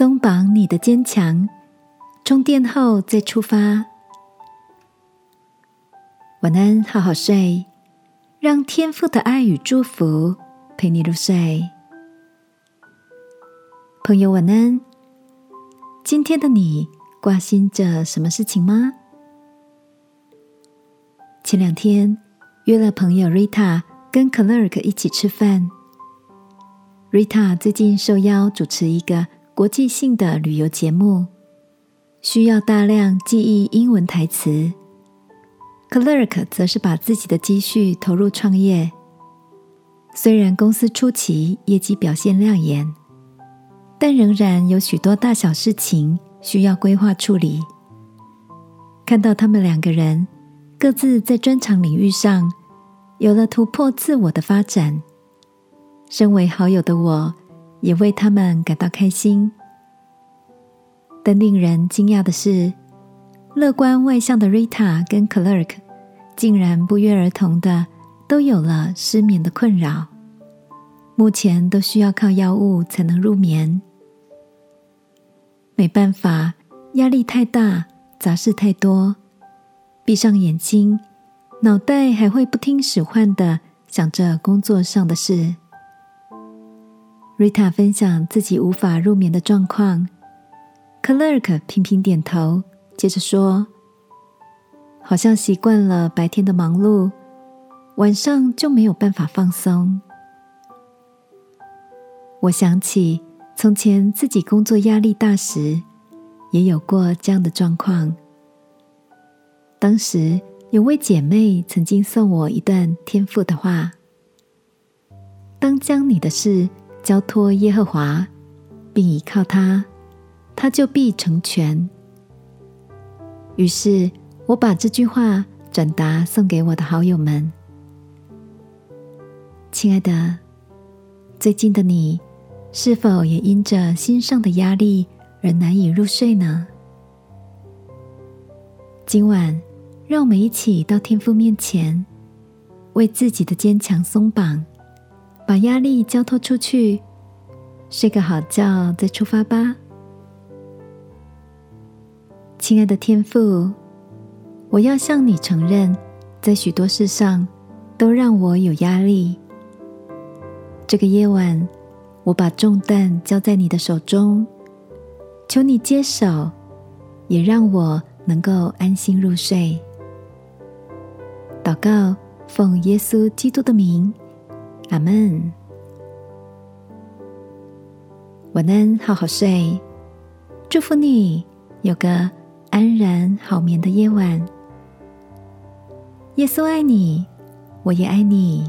松绑你的坚强，充电后再出发。晚安，好好睡，让天父的爱与祝福陪你入睡。朋友，晚安。今天的你挂心着什么事情吗？前两天约了朋友 Rita 跟 Clark 一起吃饭。Rita 最近受邀主持一个。国际性的旅游节目需要大量记忆英文台词。Clark 则是把自己的积蓄投入创业。虽然公司初期业绩表现亮眼，但仍然有许多大小事情需要规划处理。看到他们两个人各自在专长领域上有了突破自我的发展，身为好友的我。也为他们感到开心，但令人惊讶的是，乐观外向的 Rita 跟 Clerk 竟然不约而同的都有了失眠的困扰，目前都需要靠药物才能入眠。没办法，压力太大，杂事太多，闭上眼睛，脑袋还会不听使唤的想着工作上的事。Rita 分享自己无法入眠的状况，Clark 频频点头，接着说：“好像习惯了白天的忙碌，晚上就没有办法放松。”我想起从前自己工作压力大时，也有过这样的状况。当时有位姐妹曾经送我一段天赋的话：“当将你的事。”交托耶和华，并依靠他，他就必成全。于是，我把这句话转达送给我的好友们。亲爱的，最近的你，是否也因着心上的压力而难以入睡呢？今晚，让我们一起到天父面前，为自己的坚强松绑。把压力交托出去，睡个好觉再出发吧。亲爱的天父，我要向你承认，在许多事上都让我有压力。这个夜晚，我把重担交在你的手中，求你接手，也让我能够安心入睡。祷告，奉耶稣基督的名。阿门。晚安，好好睡。祝福你有个安然好眠的夜晚。耶稣爱你，我也爱你。